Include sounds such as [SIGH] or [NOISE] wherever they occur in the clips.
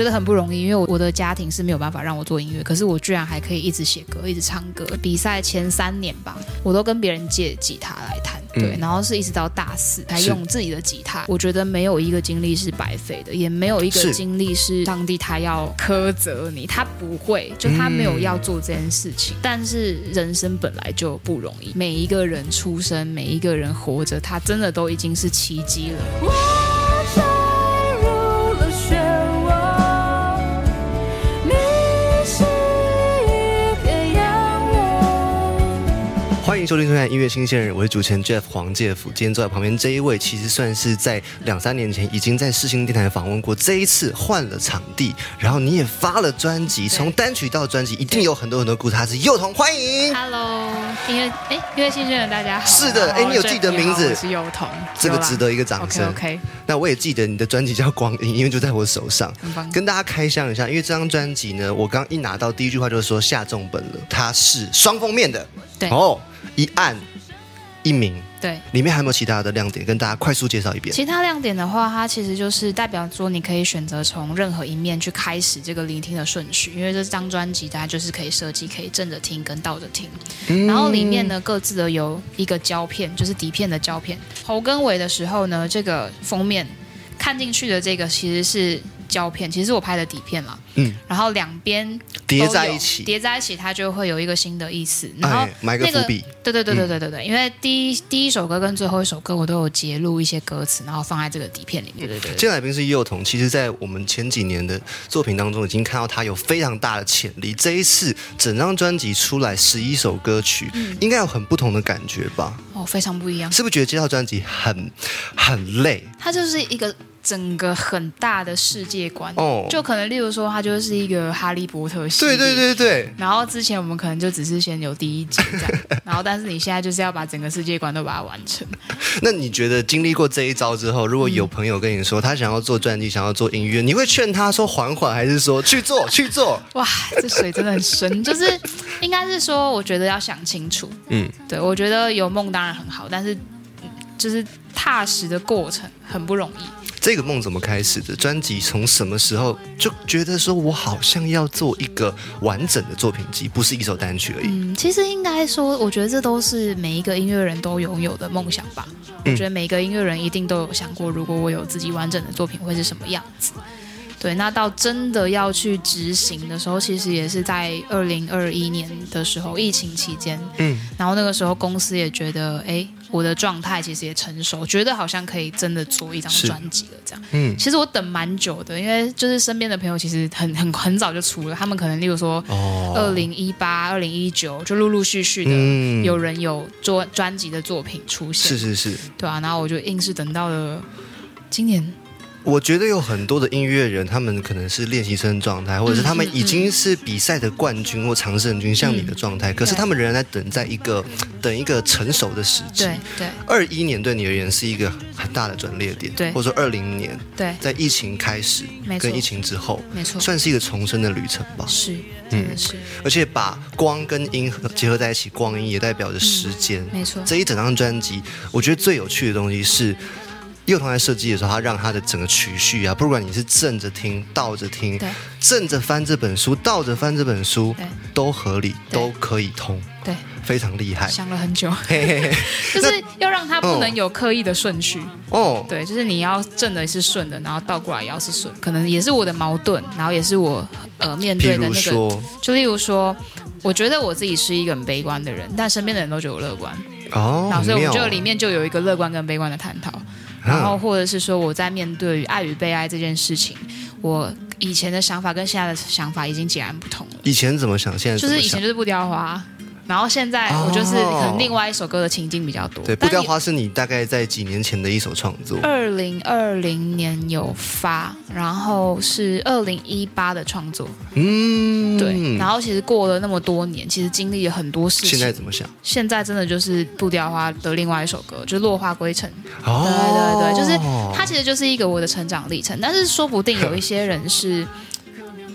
觉得很不容易，因为我我的家庭是没有办法让我做音乐，可是我居然还可以一直写歌，一直唱歌。比赛前三年吧，我都跟别人借吉他来弹，对，然后是一直到大四才用自己的吉他。我觉得没有一个经历是白费的，也没有一个经历是上帝他要苛责你，他不会，就他没有要做这件事情。但是人生本来就不容易，每一个人出生，每一个人活着，他真的都已经是奇迹了。欢迎收听收看音乐新鲜人，我是主持人 Jeff 黄介甫。今天坐在旁边这一位，其实算是在两三年前已经在世新电台访问过。这一次换了场地，然后你也发了专辑，从单曲到专辑，一定有很多很多故事。他是幼童，欢迎，Hello，音乐哎，音乐新鲜人，大家好。是的，哎，你有记得名字？是幼童，这个值得一个掌声。OK，那我也记得你的专辑叫《光阴》，因为就在我手上。跟大家开箱一下，因为这张专辑呢，我刚一拿到第一句话就是说下重本了，它是双封面的。对哦。一暗一明，对，里面还有没有其他的亮点？跟大家快速介绍一遍。其他亮点的话，它其实就是代表说，你可以选择从任何一面去开始这个聆听的顺序，因为这张专辑大家就是可以设计，可以正着听跟倒着听。然后里面呢，各自的有一个胶片，就是底片的胶片。头跟尾的时候呢，这个封面看进去的这个其实是。胶片其实是我拍的底片嘛，嗯，然后两边叠在一起，叠在一起，它就会有一个新的意思。然后埋个对对对对对对对，因为第一第一首歌跟最后一首歌我都有截录一些歌词，然后放在这个底片里面。对对对。金海斌是幼童，其实在我们前几年的作品当中已经看到他有非常大的潜力。这一次整张专辑出来十一首歌曲，嗯应该有很不同的感觉吧？哦，非常不一样。是不是觉得这套专辑很很累？它就是一个。整个很大的世界观，哦，就可能例如说，它就是一个哈利波特系列，对对对对。然后之前我们可能就只是先有第一集这样，[LAUGHS] 然后但是你现在就是要把整个世界观都把它完成。那你觉得经历过这一招之后，如果有朋友跟你说他想要做专辑，想要做音乐，你会劝他说缓缓，还是说去做去做？[LAUGHS] 哇，这水真的很深，[LAUGHS] 就是应该是说，我觉得要想清楚。嗯，对，我觉得有梦当然很好，但是就是踏实的过程很不容易。这个梦怎么开始的？专辑从什么时候就觉得说我好像要做一个完整的作品集，不是一首单曲而已？嗯，其实应该说，我觉得这都是每一个音乐人都拥有的梦想吧。我觉得每个音乐人一定都有想过，如果我有自己完整的作品会是什么样子。对，那到真的要去执行的时候，其实也是在二零二一年的时候，疫情期间。嗯，然后那个时候公司也觉得，哎。我的状态其实也成熟，觉得好像可以真的做一张专辑了，这样。嗯，其实我等蛮久的，因为就是身边的朋友其实很很很早就出了，他们可能例如说，二零一八、二零一九就陆陆续续的有人有做专辑的作品出现，是是是，对啊，然后我就硬是等到了今年。我觉得有很多的音乐人，他们可能是练习生状态，或者是他们已经是比赛的冠军或常胜军，像你的状态。可是他们仍然在等，在一个等一个成熟的时机。对对。二一年对你而言是一个很大的转捩点，对，或者说二零年，对，在疫情开始，跟疫情之后，没错，算是一个重生的旅程吧。是，嗯，是。而且把光跟音结合在一起，光音也代表着时间，没错。这一整张专辑，我觉得最有趣的东西是。幼童在设计的时候，他让他的整个曲序啊，不管你是正着听、倒着听，正着翻这本书、倒着翻这本书，都合理，都可以通，对，非常厉害。想了很久，[LAUGHS] 就是要让它不能有刻意的顺序。哦。对，就是你要正的是顺的，然后倒过来也要是顺，可能也是我的矛盾，然后也是我呃面对的那个。就例如说，我觉得我自己是一个很悲观的人，但身边的人都觉得我乐观。哦，然后所以我们就里面就有一个乐观跟悲观的探讨。然后，或者是说，我在面对爱与被爱这件事情，我以前的想法跟现在的想法已经截然不同了。以前怎么想？现在就是以前就是不雕花。然后现在我就是可能另外一首歌的情境比较多。对，不掉花是你大概在几年前的一首创作。二零二零年有发，然后是二零一八的创作。嗯，对。然后其实过了那么多年，其实经历了很多事情。现在怎么想？现在真的就是不掉花的另外一首歌，就是落花归尘。哦，对对对，就是它其实就是一个我的成长历程。但是说不定有一些人是。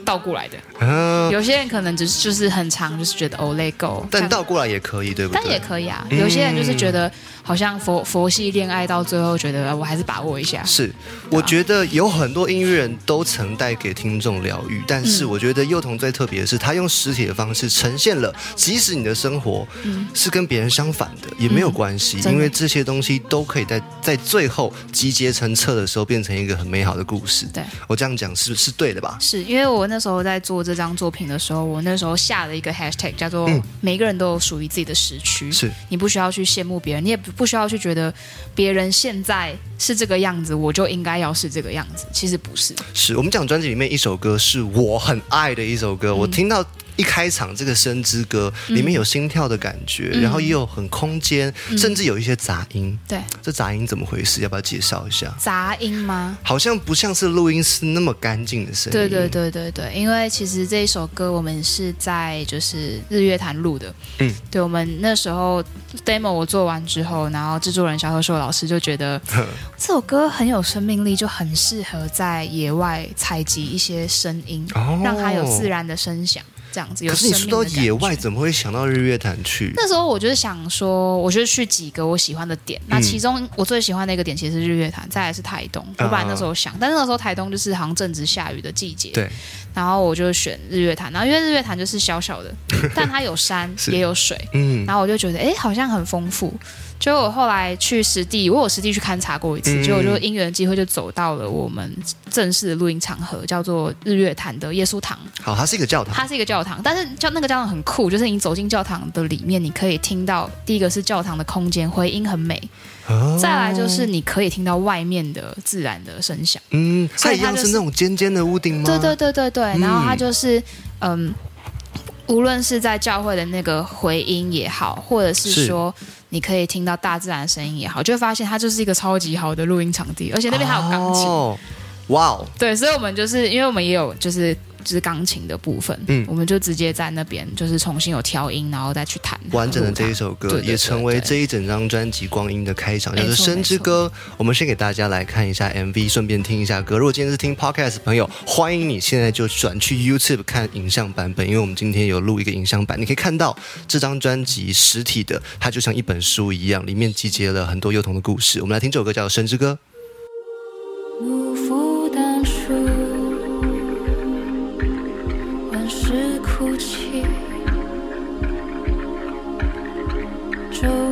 倒过来的，嗯，有些人可能只是就是很长，就是觉得哦 let go，但倒过来也可以，对不对？但也可以啊。嗯有些人就是觉得好像佛佛系恋爱到最后，觉得呃我还是把握一下。是，我觉得有很多音乐人都曾带给听众疗愈，但是嗯。我觉得幼童最特别的是，他用实体的方式呈现了，即使你的生活是跟别人相反的，也没有关系，嗯。因为这些东西都可以在在最后集结成册的时候，变成一个很美好的故事。对，我这样讲是是对的吧？是因为我那时候在做这张作品的时候，我那时候下了一个 hashtag 叫做嗯“每个人都有属于自己的时区”，是。你不需要去羡慕别人，你也不不需要去觉得别人现在是这个样子，我就应该要是这个样子。其实不是，是，我们讲专辑里面一首歌是我很爱的一首歌，嗯我听到。一开场这个《生之歌》里面有心跳的感觉，嗯然后也有很空间，甚至有一些杂音。对这杂音怎么回事？要不要介绍一下？杂音吗？好像不像是录音室那么干净的声音。对对对对对，因为其实这一首歌我们是在就是日月潭录的，嗯，对我们那时候 demo 我做完之后，然后制作人小贺寿老师就觉得 [LAUGHS] 这首歌很有生命力，就很适合在野外采集一些声音，哦让它有自。然的声响，这样子有可是你说到野外，怎么会想到日月潭去？那时候我就是想说，我就去几个我喜欢的点。那其中我最喜欢的一个点其实是日月潭，再来是台东。我本来那时候想，但是那时候台东就是好像正值下雨的季节，对，然后我就选日月潭。然后因为日月潭就是小小的，[LAUGHS] 但它有山也有水，嗯，然后我就觉得哎，好像很丰富。结果我后来去实地，我有实地去勘察过一次，嗯结果就因缘机会就走到了我们正式的录音场合，叫做日月潭的耶稣堂。好，它是一个教堂。它是一个教堂，但是教那个教堂很酷，就是你走进教堂的里面，你可以听到第一个是教堂的空间回音很美，哦再来就是你可以听到外面的自然的声响。嗯，它一样是那种尖尖的屋顶吗？对对对对对，嗯然后它就是嗯。无论是在教会的那个回音也好，或者是是说你可以听到大自然的声音也好，就会发现它就是一个超级好的录音场地，而且那边还有钢琴。哦，哇哦，对，所以我们就是因为我们也有就是就是钢琴的部分，嗯我们就直接在那边就是重新有调音，然后再去弹完整的这一首歌对对对也成为这一整张专辑光阴的开场，就是《生之歌》。我们先给大家来看一下 MV，顺便听一下歌。如果今天是听 Podcast 的朋友，欢迎你现在就转去 YouTube 看影像版本，因为我们今天有录一个影像版，你可以看到这张专辑实体的，它就像一本书一样，里面集结了很多幼童的故事。我们来听这首歌，叫《生之歌》。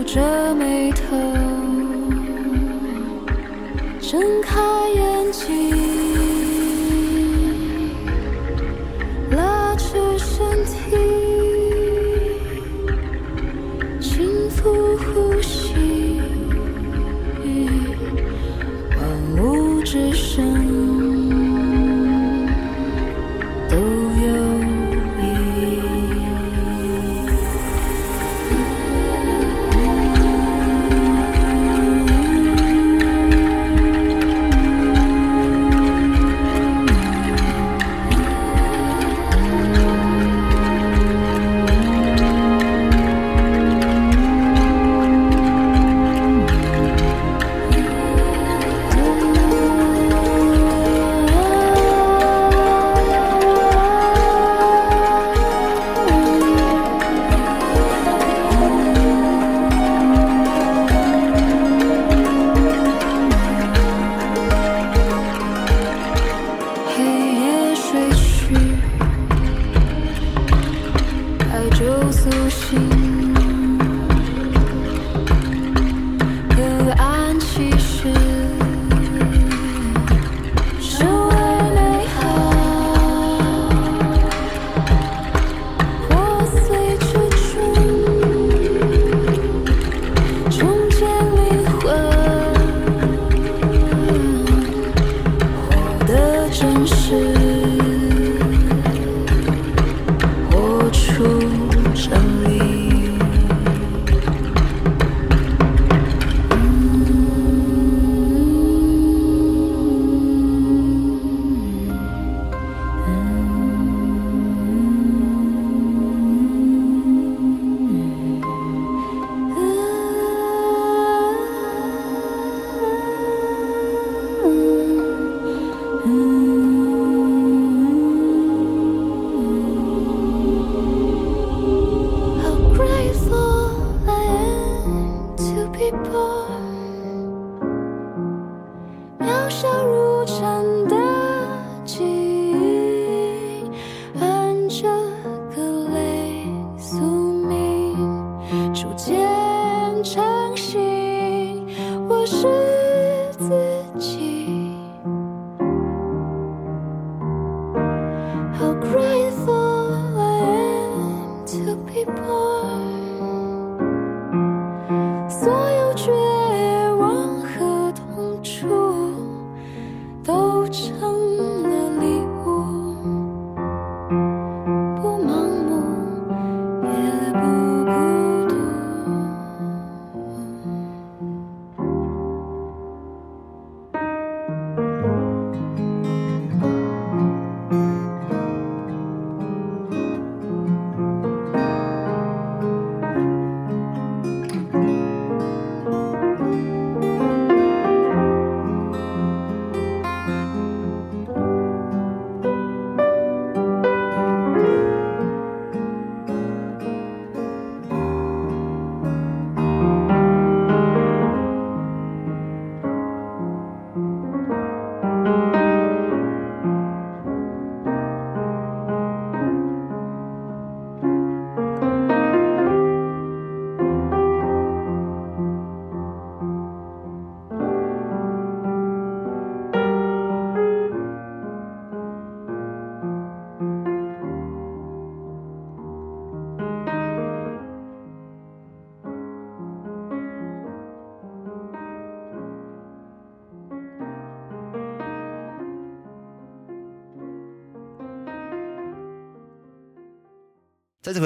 皱着眉头，睁开眼睛，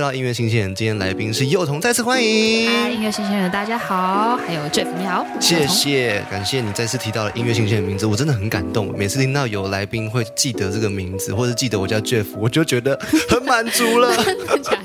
到音乐新鲜人，今天来宾是幼童，再次欢迎。嗨，音乐新鲜人，大家好，还有 Jeff，你好，谢谢，感谢你再次提到了音乐新鲜人名字，我真的很感动。每次听到有来宾会记得这个名字，或者记得我叫 Jeff，我就觉得很满足了。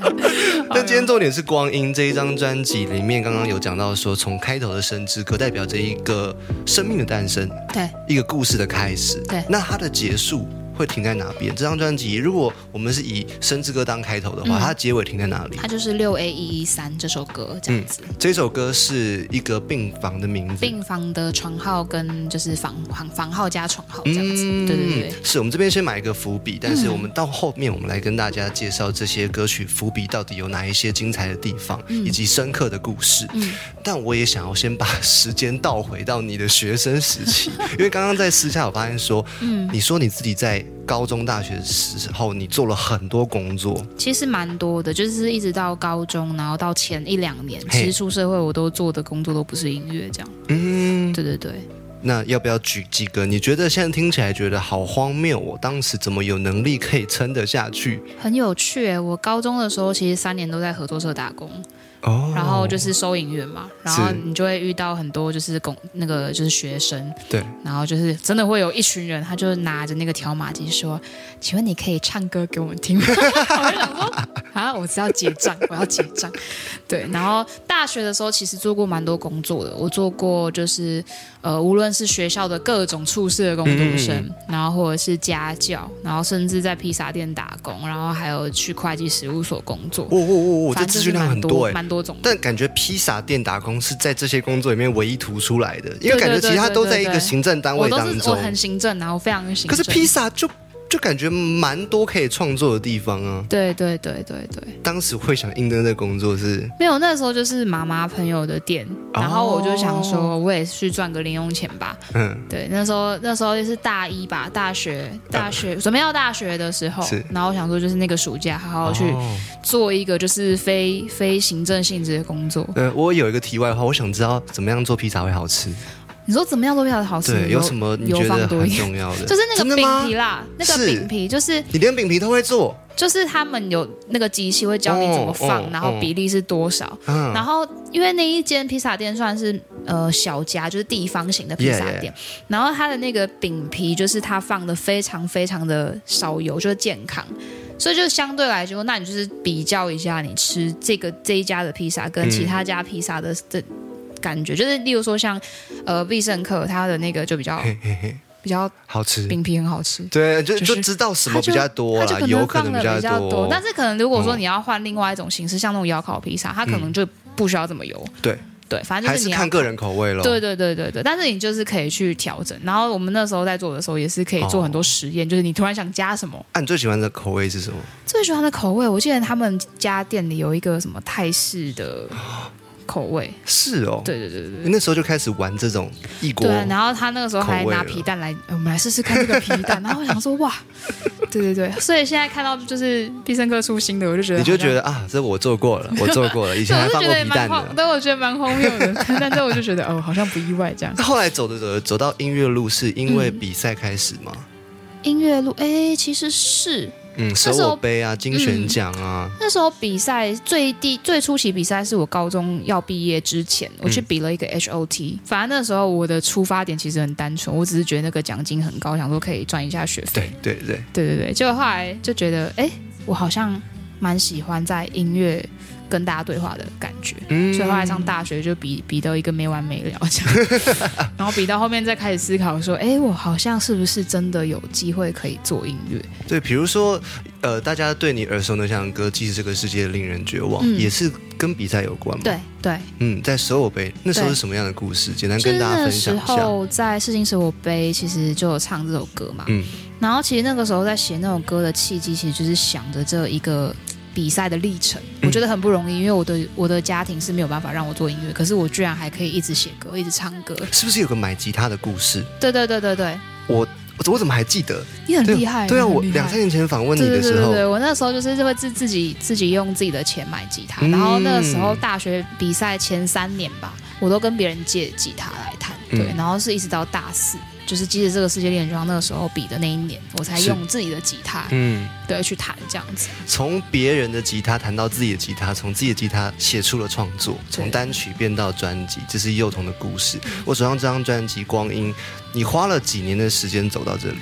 [LAUGHS] 那今天重点是《光阴》这一张专辑里面，刚刚有讲到说，从开头的《生之歌》代表着一个生命的诞生，对，一个故事的开始。对那它的结束会停在哪边？这张专辑，如果我们是以《生之歌》当开头的话，嗯它结尾停在哪里？它就是六 A 一一三这首歌这样子。这首歌是一个病房的名字。病房的床号跟就是房房房号加床号这样子，对对对，嗯是我们这边先买一个伏笔，但是我们到后面我们来跟大家介绍这些歌曲伏笔到底有哪一些精彩的地方，以及深刻的故事。嗯但我也想要先把时间倒回到你的学生时期，[LAUGHS] 因为刚刚在私下我发现说，嗯你说你自己在高中、大学的时候，你做了很多工作，其实蛮多的，就是一直到高中，然后到前一两年，其实出社会我都做的工作都不是音乐这样，嗯，对对对。那要不要举几个？你觉得现在听起来觉得好荒谬，我当时怎么有能力可以撑得下去？很有趣耶，我高中的时候其实三年都在合作社打工，哦然后就是收银员嘛，然后你就会遇到很多就是工那个就是学生，对，然后就是真的会有一群人，他就拿着那个条码机说：“请问你可以唱歌给我们听吗？” [LAUGHS] 我就想说啊，我只要结账，[LAUGHS] 我要结账。对，然后大学的时候其实做过蛮多工作的，我做过就是呃，无论是学校的各种处事的工读生，嗯然后或者是家教，然后甚至在披萨店打工，然后还有去会计事务所工作。哦哦哦哦，这反正是资讯量很蛮多哎、蛮多种。但感觉披萨店打工是在这些工作里面唯一突出来的，因为感觉对其他都在一个行政单位当我都是我中。很行政啊，我非常行政。可是披萨就就感觉蛮多可以创作的地方啊。对对对对对，当时会想应征这工作是没有那时候就是妈妈朋友的店，哦然后我就想说，我也去赚个零用钱吧。嗯对，那时候那时候就是大一吧，大学大学准备要大学的时候是，然后我想说就是那个暑假好好去哦做一个就是非非行政性质的工作。呃，我有一个题外话，我想知道怎么样做披萨会好吃。你说怎么样都比较好吃？对，有什么你油觉得很放多一点？重要的？就是那个饼皮啦，那个饼皮就是你连饼皮都会做，就是他们有那个机器会教你怎么放，然后比例是多少。嗯，然后因为那一间披萨店算是呃小家，就是地方型的披萨 Yeah, 店然后它的那个饼皮就是它放的非常非常的少油，就是健康。所以就相对来说，那你就是比较一下，你吃这个这一家的披萨跟其他家披萨的的感觉，就是例如说像呃必胜客，它的那个就比较比较好吃。饼皮很好吃。对，就就知道什么比较多啦，它就可油可能能放的比较多，但是可能如果说嗯你要换另外一种形式，像那种窑烤披萨，它可能就不需要这么油。对对，反正就是你看个人口味咯。对对对对对，但是你就是可以去调整。然后我们那时候在做的时候，也是可以做很多实验，就是你突然想加什么，啊，你最喜欢的口味是什么？最喜欢的口味，我记得他们家店里有一个什么泰式的 [GASPS] 口味。是哦，对对对对对。那时候就开始玩这种异国对，然后他那个时候还拿皮蛋来，呃我们来试试看这个皮蛋。然后我想说，哇，[LAUGHS] 对对对，所以现在看到就是必胜客出新的，我就觉得你就觉得啊，这我做过了，[LAUGHS] 我做过了，以前，还放过我就觉得皮蛋呢。蛮荒，对，我觉得蛮荒谬的。[LAUGHS] 但这我就觉得哦，好像不意外这样。那后来走着走着走到音乐路，是因为嗯比赛开始吗？音乐路，哎，其实是嗯，手时候我杯啊，金选奖啊，那时候比赛最第最初期比赛是我高中要毕业之前，我去比了一个 HOT。反正那时候我的出发点其实很单纯，我只是觉得那个奖金很高，想说可以赚一下学费。对对对，对对对，结果后来就觉得，哎，我好像蛮喜欢在音乐跟大家对话的感觉。嗯所以后来上大学就比比到一个没完没了这样，[LAUGHS] 然后比到后面再开始思考说，哎，我好像是不是真的有机会可以做音乐？对，比如说，呃，大家对你耳熟能详的歌《即使这个世界令人绝望》嗯也是跟比赛有关嘛？，对对，嗯，在手我杯那时候是什么样的故事？简单跟大家分享一下。候在世新生活杯其实就有唱这首歌嘛，嗯然后其实那个时候在写那首歌的契机，其实就是想着这一个。比赛的历程，嗯我觉得很不容易，因为我的我的家庭是没有办法让我做音乐，可是我居然还可以一直写歌，一直唱歌。是不是有个买吉他的故事？对对对对对，我我怎么还记得？你很厉害。对啊，我两三年前访问你的时候，对对对，我那时候就是会自自己自己用自己的钱买吉他，嗯然后那个时候大学比赛前三年吧，我都跟别人借吉他来弹，对，嗯然后是一直到大四，就是即使这个世界恋装那个时候比的那一年，我才用自己的吉他嗯，对去弹这样子。从别人的吉他弹到自己的吉他，从自己的吉他写出了创作，从单曲变到专辑，这是幼童的故事。嗯我手上这张专辑《光阴》，你花了几年的时间走到这里？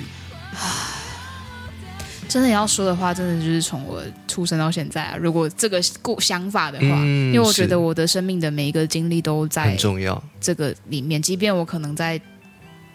真的要说的话，真的就是从我出生到现在啊，如果这个故想法的话，嗯因为我觉得我的生命的每一个经历都在很重要，这个里面，即便我可能在。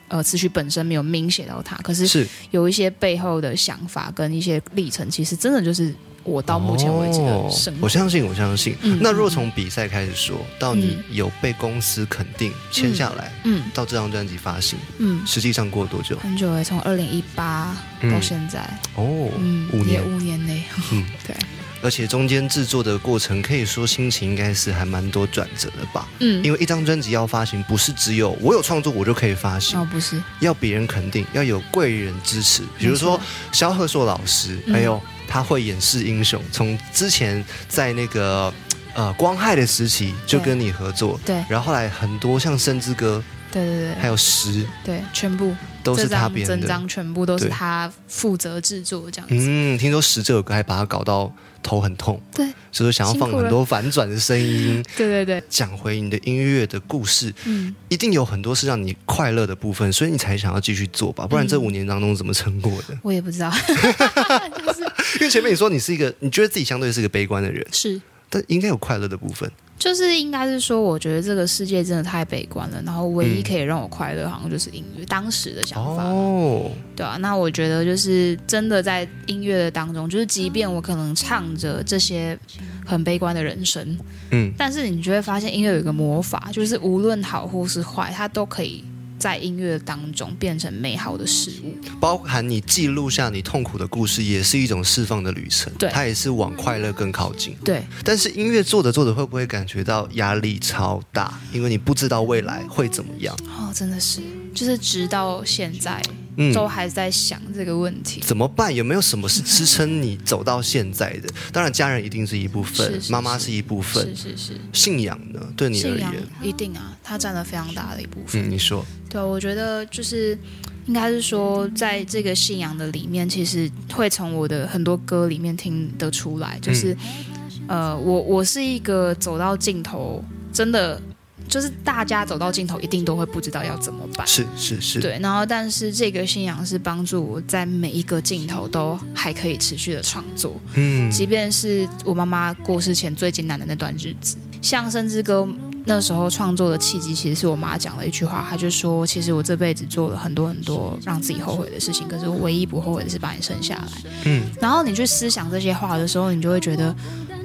呃，词曲本身没有明写到它，可是是。有一些背后的想法跟一些历程，其实真的就是我到目前为止的生活。哦我相信，我相信。嗯。那若从比赛开始说到你嗯有被公司肯定签下来，嗯到这张专辑发行，嗯，实际上过了多久？很久诶，从二零一八嗯。到现在，哦，嗯，五年。也五年内。嗯，[LAUGHS] 对，而且中间制作的过程，可以说心情应该是还蛮多转折的吧。嗯，因为一张专辑要发行，不是只有我有创作我就可以发行，哦不是，要别人肯定，要有贵人支持。比如说没错。萧贺硕老师，嗯。还有他会演示英雄，从之前在那个呃光害的时期就跟你合作，对。然后后来很多像《生之歌对对》对。还有《十》对，全部。都是他编的。张全部都是他负责制作这样子。嗯，听说《十》这首歌还把他搞到头很痛，对所以说想要放很多反转的声音。[LAUGHS] 对对对，讲回你的音乐的故事，嗯，一定有很多是让你快乐的部分，所以你才想要继续做吧？不然这嗯五年当中怎么撑过的？我也不知道，[LAUGHS] 因为前面你说你是一个，你觉得自己相对是一个悲观的人，是但应该有快乐的部分。就是应该是说，我觉得这个世界真的太悲观了，然后唯一嗯可以让我快乐，好像就是音乐。当时的想法，哦，对啊，那我觉得就是真的在音乐的当中，就是即便我可能唱着这些很悲观的人生，嗯，但是你就会发现音乐有一个魔法，就是无论好或是坏，它都可以在音乐当中变成美好的事物。包含你记录下你痛苦的故事，也是一种释放的旅程。对它也是往快乐更靠近。对，但是音乐做着做着，会不会感觉到压力超大？因为你不知道未来会怎么样。哦，真的是，就是直到现在嗯，都还在想这个问题。怎么办？有没有什么是支撑你走到现在的？当然，家人一定是一部分，是是妈妈是一部分是，是是，信仰呢？对你而信仰言，一定啊，它占了非常大的一部分。嗯，你说，对，我觉得就是应该是说，在这个信仰的里面，其实会从我的很多歌里面听得出来，就是、呃，我我是一个走到尽头，真的就是大家走到尽头，一定都会不知道要怎么办。是是是，对，然后但是这个信仰是帮助我在每一个尽头都还可以持续的创作，嗯，即便是我妈妈过世前最艰难的那段日子，像《生之歌》那时候创作的契机，其实是我妈讲了一句话，她就说：“其实我这辈子做了很多很多让自己后悔的事情，可是我唯一不后悔的是把你生下来。”嗯，然后你去思想这些话的时候，你就会觉得，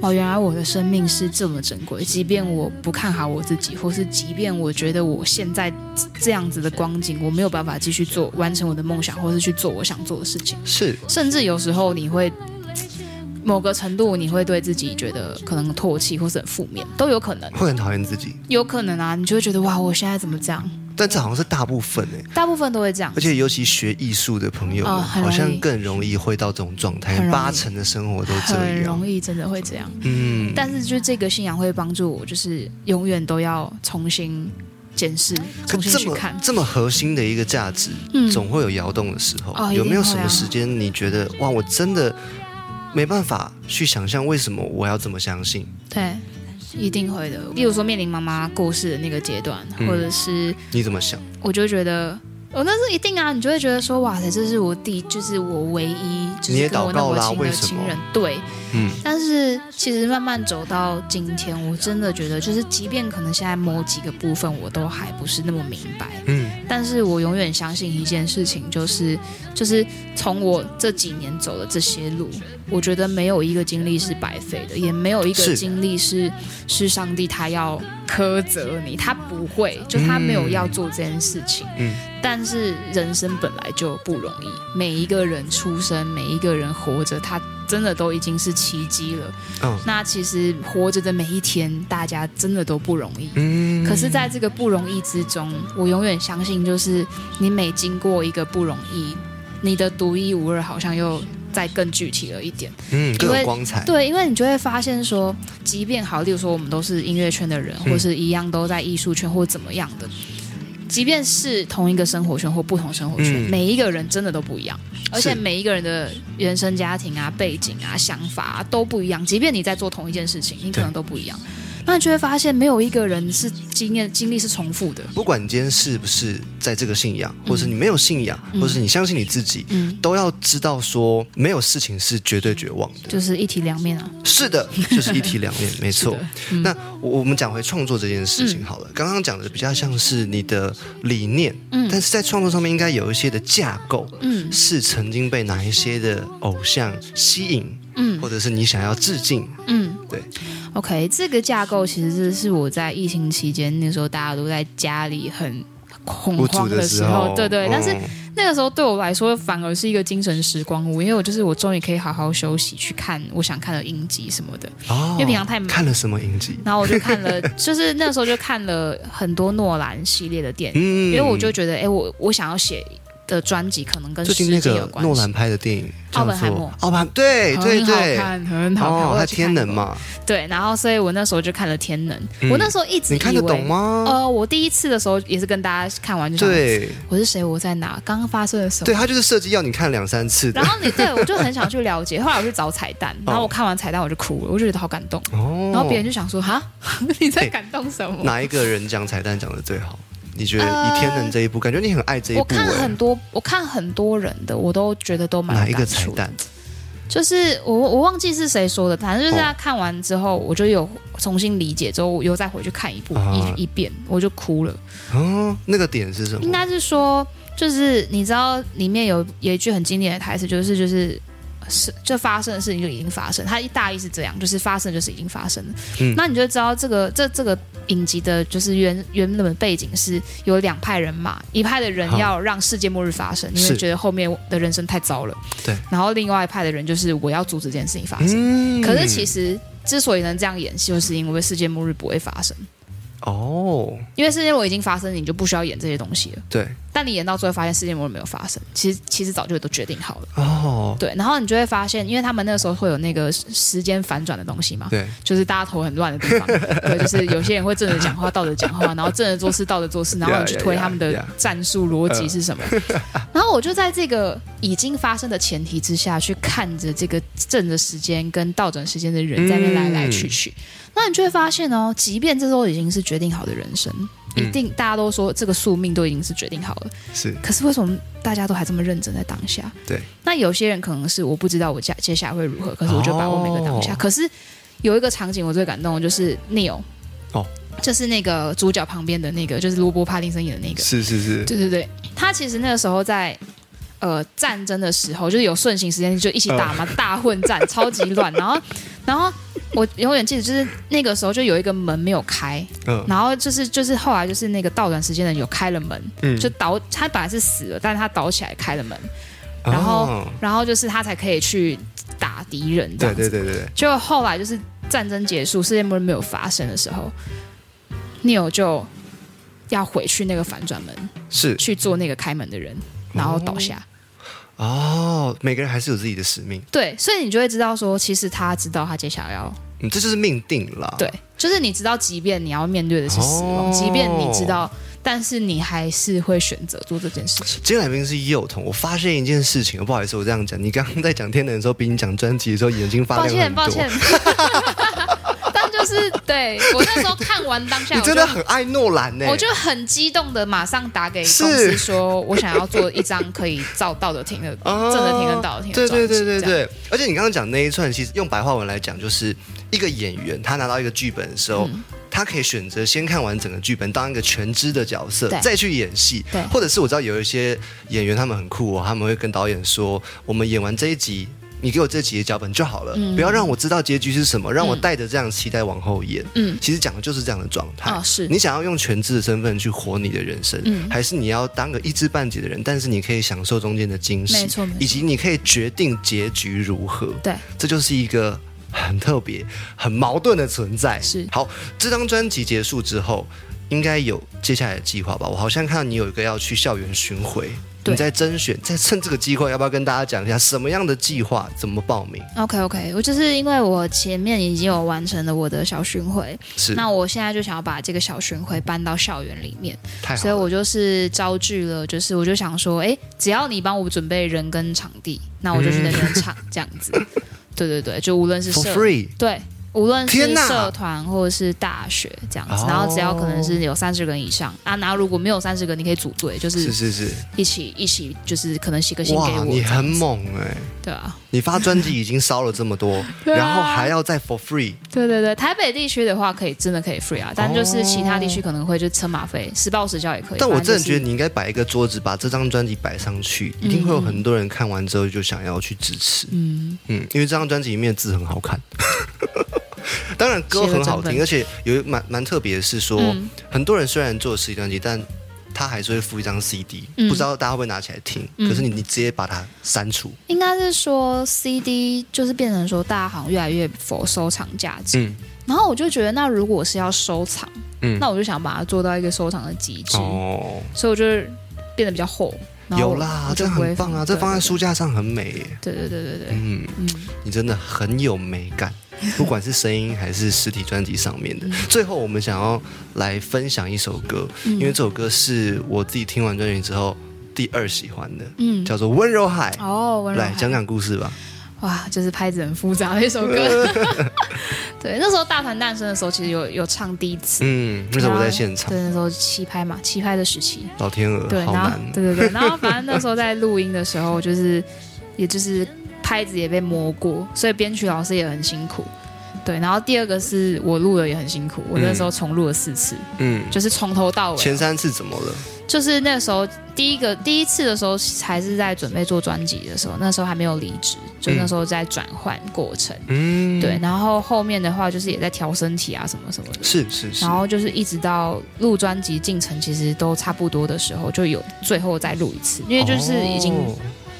哦，原来我的生命是这么珍贵。即便我不看好我自己，或是即便我觉得我现在这样子的光景，我没有办法继续做完成我的梦想，或是去做我想做的事情。是甚至有时候你会某个程度你会对自己觉得可能唾弃或是很负面，都有可能，会很讨厌自己，有可能啊，你就会觉得哇，我现在怎么这样？但这好像是大部分哎、大部分都会这样而，且尤其学艺术的朋友，好像更容易会到这种状态八成的生活都这样很。容易真的会这样。嗯，但是就这个信仰会帮助我，就是永远都要重新检视、重新去看。这么核心的一个价值，嗯总会有摇动的时候。哦有没有什么时间你觉得哇，我真的没办法去想象为什么我要这么相信？对，一定会的。例如说面临妈妈过世的那个阶段，嗯或者是你怎么想？我就觉得。哦，那是一定啊！你就会觉得说，哇塞，这是我弟，就是我唯一，就是跟我那么亲的亲人。对，嗯，但是其实慢慢走到今天，我真的觉得，就是即便可能现在某几个部分我都还不是那么明白，嗯，但是我永远相信一件事情，就是就是从我这几年走的这些路，我觉得没有一个经历是白费的，也没有一个经历是是上帝他要苛责你，他不会，就他没有要做这件事情。嗯，但是人生本来就不容易，每一个人出生，每一个人活着，他真的都已经是奇迹了。嗯那其实活着的每一天，大家真的都不容易。嗯可是，在这个不容易之中，我永远相信，就是你每经过一个不容易，你的独一无二好像又再更具体了一点。嗯，更有光彩。对，因为你就会发现说，即便好，例如说我们都是音乐圈的人，嗯或是一样都在艺术圈或怎么样的，即便是同一个生活圈或不同生活圈，嗯每一个人真的都不一样，而且每一个人的原生家庭啊、背景啊、想法、啊、都不一样。即便你在做同一件事情，你可能都不一样。那你就会发现，没有一个人是经验经历是重复的。不管你今天是不是在这个信仰，或是你没有信仰，嗯或是你相信你自己，嗯，都要知道说，没有事情是绝对绝望的。就是一体两面啊。是的，就是一体两面，没错。[LAUGHS] 嗯那我我们讲回创作这件事情好了，刚刚讲的比较像是你的理念，嗯但是在创作上面应该有一些的架构，嗯是曾经被哪一些的偶像吸引，嗯或者是你想要致敬，嗯，对。OK，这个架构其实是是我在疫情期间那时候大家都在家里很恐慌的时候，对对。嗯但是那个时候对我来说反而是一个精神时光屋，因为我就是我终于可以好好休息，去看我想看的影集什么的。哦因为平常太忙看了什么影集？然后我就看了，[LAUGHS] 就是那时候就看了很多诺兰系列的电影，嗯因为我就觉得，哎，我我想要写的专辑可能跟世最近那个。诺兰拍的电影奥本海默《奥本》，对对很好对，看，很好看。哦，我他有去看过，天能嘛，对，然后所以我那时候就看了《天能》嗯我那时候一直你看得懂吗？呃，我第一次的时候也是跟大家看完就想，对我是谁，我在哪，刚刚发生了什对，他就是设计要你看两三次的然后你对我就很想去了解，[LAUGHS] 后来我去找彩蛋，然后我看完彩蛋我就哭了，我就觉得好感动。哦。然后别人就想说：“哈，[LAUGHS] 你在感动什么？”哪一个人讲彩蛋讲的最好？你觉得倚天人这一部，感觉你很爱这一我部我看很。多，我看很多人的，我都觉得都蛮一个彩蛋？就是我我忘记是谁说的，反正就是哦他看完之后，我就有重新理解之后，我又再回去看一部、啊一一遍，我就哭了。哦，那个点是什么？应该是说，就是你知道里面有有一句很经典的台词，就是就是是就发生的事情就已经发生，它一大意是这样，就是发生就是已经发生了。嗯那你就知道这个这这个影集的就是原原本的背景是有两派人马，一派的人要让世界末日发生，因为觉得后面的人生太糟了。对，然后另外一派的人就是我要阻止这件事情发生。嗯可是其实之所以能这样演戏，就是因为世界末日不会发生，哦，因为世界末日已经发生，你就不需要演这些东西了。对但你演到最后发现世界末日没有发生，其实其实早就都决定好了。哦，对，然后你就会发现，因为他们那个时候会有那个时时间反转的东西嘛，对就是大家头很乱的地方，[LAUGHS] 对，就是有些人会正着讲话，倒着讲话，然后正着做事，倒着做事，[LAUGHS] 然后你去推他们的.战术逻辑是什么。[LAUGHS] 然后我就在这个已经发生的前提之下去看着这个正着时间跟倒转时间的人在那来来去去，那你就会发现哦，即便这都已经是决定好的人生。一定大家都说这个宿命都已经是决定好了，是可是为什么大家都还这么认真在当下？对，那有些人可能是我不知道我接接下来会如何，可是我就把握每个当下。哦可是有一个场景我最感动的就是 Neil，哦，就是那个主角旁边的那个，就是罗伯·帕丁森演的那个。是是是，对对对，他其实那个时候在。呃，战争的时候就是有顺行时间就一起打嘛，大混战，超级乱。然后，然后我永远记得，就是那个时候就有一个门没有开，嗯。然后就是就是后来就是那个倒转时间的人有开了门，嗯。就倒他本来是死了，但是他倒起来开了门，然后哦然后就是他才可以去打敌人这对样子。对对对对，就后来就是战争结束，世界末日没有发生的时候，Neil 就要回去那个反转门是。去做那个开门的人，然后倒下。哦，每个人还是有自己的使命，对，所以你就会知道说，其实他知道他接下来要嗯，这就是命定了。对，就是你知道，即便你要面对的是死亡，哦即便你知道，但是你还是会选择做这件事情。今天来宾是幼童，我发现一件事情，不好意思，我这样讲，你刚刚在讲天能的时候，比你讲专辑的时候眼睛发抱歉，亮很多。抱歉。但 [LAUGHS] 就是对我那时候看完当下，你我真的很爱诺兰呢、我就很激动的马上打给公是司说，我想要做一张可以照道德厅的哦正的厅跟道德厅的对对专辑。对对而且你刚刚讲那一串，其实用白话文来讲，就是一个演员他拿到一个剧本的时候。嗯他可以选择先看完整个剧本，当一个全知的角色，再去演戏。或者是我知道有一些演员他们很酷哦，他们会跟导演说：“我们演完这一集，你给我这几页脚本就好了，嗯不要让我知道结局是什么，让我嗯带着这样期待往后演。”嗯，其实讲的就是这样的状态。哦是你想要用全知的身份去活你的人生，嗯还是你要当个一知半解的人，但是你可以享受中间的惊喜，以及你可以决定结局如何。对，这就是一个很特别、很矛盾的存在。是好，这张专辑结束之后，应该有接下来的计划吧？我好像看到你有一个要去校园巡回。对你在甄选，在趁这个机会，要不要跟大家讲一下什么样的计划，怎么报名？OK OK，我就是因为我前面已经有完成了我的小巡回，是，那我现在就想要把这个小巡回搬到校园里面，太好，所以我就是招聚了，就是我就想说，哎，只要你帮我准备人跟场地，那我就去那边唱这样子。[LAUGHS] 对对对，就无论是 free。对，无论是社团或者是大学这样子，哦。然后只要可能是有三十个人以上啊，然后如果没有三十个，你可以组队，就是是是是，一起一起，就是可能写个信给哇，我，你很猛哎、对啊，你发专辑已经烧了这么多，[LAUGHS] 啊。然后还要再 for free，对对对，台北地区的话可以真的可以 free 啊，但就是其他地区可能会就车马费，实报实销也可以。但我真的觉得你应该摆一个桌子，把这张专辑摆上去，一定会有很多人看完之后就想要去支持。嗯，嗯，因为这张专辑里面的字很好看，[LAUGHS] 当然歌很好听，而且有蛮蛮特别的是说，嗯。很多人虽然做实体专辑，但他还是会附一张 CD，、嗯。不知道大家会不会拿起来听。嗯。可是你你直接把它删除，应该是说 CD 就是变成说大家好像越来越否收藏价值，嗯。然后我就觉得那如果是要收藏，嗯，那我就想把它做到一个收藏的极致，哦，所以我就变得比较厚。有啦，这很棒啊，这放在书架上很美耶。对对对对对，嗯，嗯，你真的很有美感，不管是声音还是实体专辑上面嗯的。最后，我们想要来分享一首歌，因为这首歌是我自己听完专辑之后第二喜欢的，嗯叫做《温柔海》。哦，温柔海来讲讲故事吧。哇，就是拍子很复杂的一首歌。[LAUGHS] 对，那时候大团诞生的时候，其实有有唱第一次。嗯，那时候我在现场，对，那时候七拍嘛，七拍的时期。老天鹅对，然后好难。对对对，然后反正那时候在录音的时候，就是也就是拍子也被摸过，所以编曲老师也很辛苦。对，然后第二个是我录的也很辛苦，我那时候重录了四次，嗯，就是从头到尾。前三次怎么了？就是那时候第一个第一次的时候，还是在准备做专辑的时候，那时候还没有离职，就那时候在转换过程。嗯，对，，然后后面的话就是也在调身体啊什么什么的。是是是然。后就是一直到录专辑进程，其实都差不多的时候，就有最后再录一次，因为就是已经哦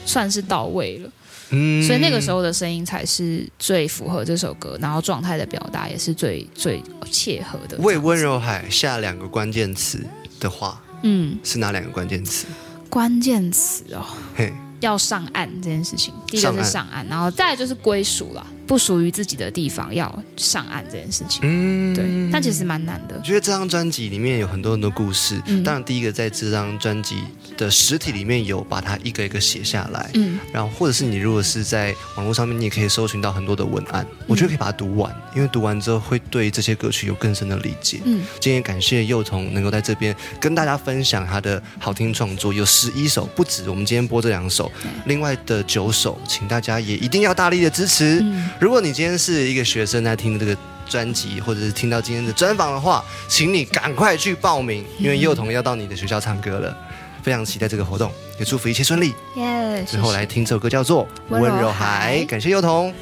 算是到位了，嗯。所以那个时候的声音才是最符合这首歌，然后状态的表达也是最最切合的。为温，柔海下两个关键词的话嗯，是哪两个关键词？关键词哦，嘿，要上岸这件事情，第一个上岸。是上岸，然后再来就是归属啦，不属于自己的地方要上岸这件事情。嗯对，但其实蛮难的我。觉得这张专辑里面有很多很多故事。嗯当然，第一个在这张专辑的实体里面有把它一个一个写下来，嗯然后或者是你如果是在网络上面，你也可以搜寻到很多的文案。我觉得可以把它读完，因为读完之后会对这些歌曲有更深的理解。嗯，今天感谢幼童能够在这边跟大家分享他的好听创作，有十一首，不止我们今天播这两首，另外的九首，请大家也一定要大力的支持。嗯如果你今天是一个学生在听这个专辑，或者是听到今天的专访的话，请你赶快去报名，因为幼童要到你的学校唱歌了。非常期待这个活动，也祝福一切顺利。耶，最后来听这首歌叫做《温温柔海感谢幼童。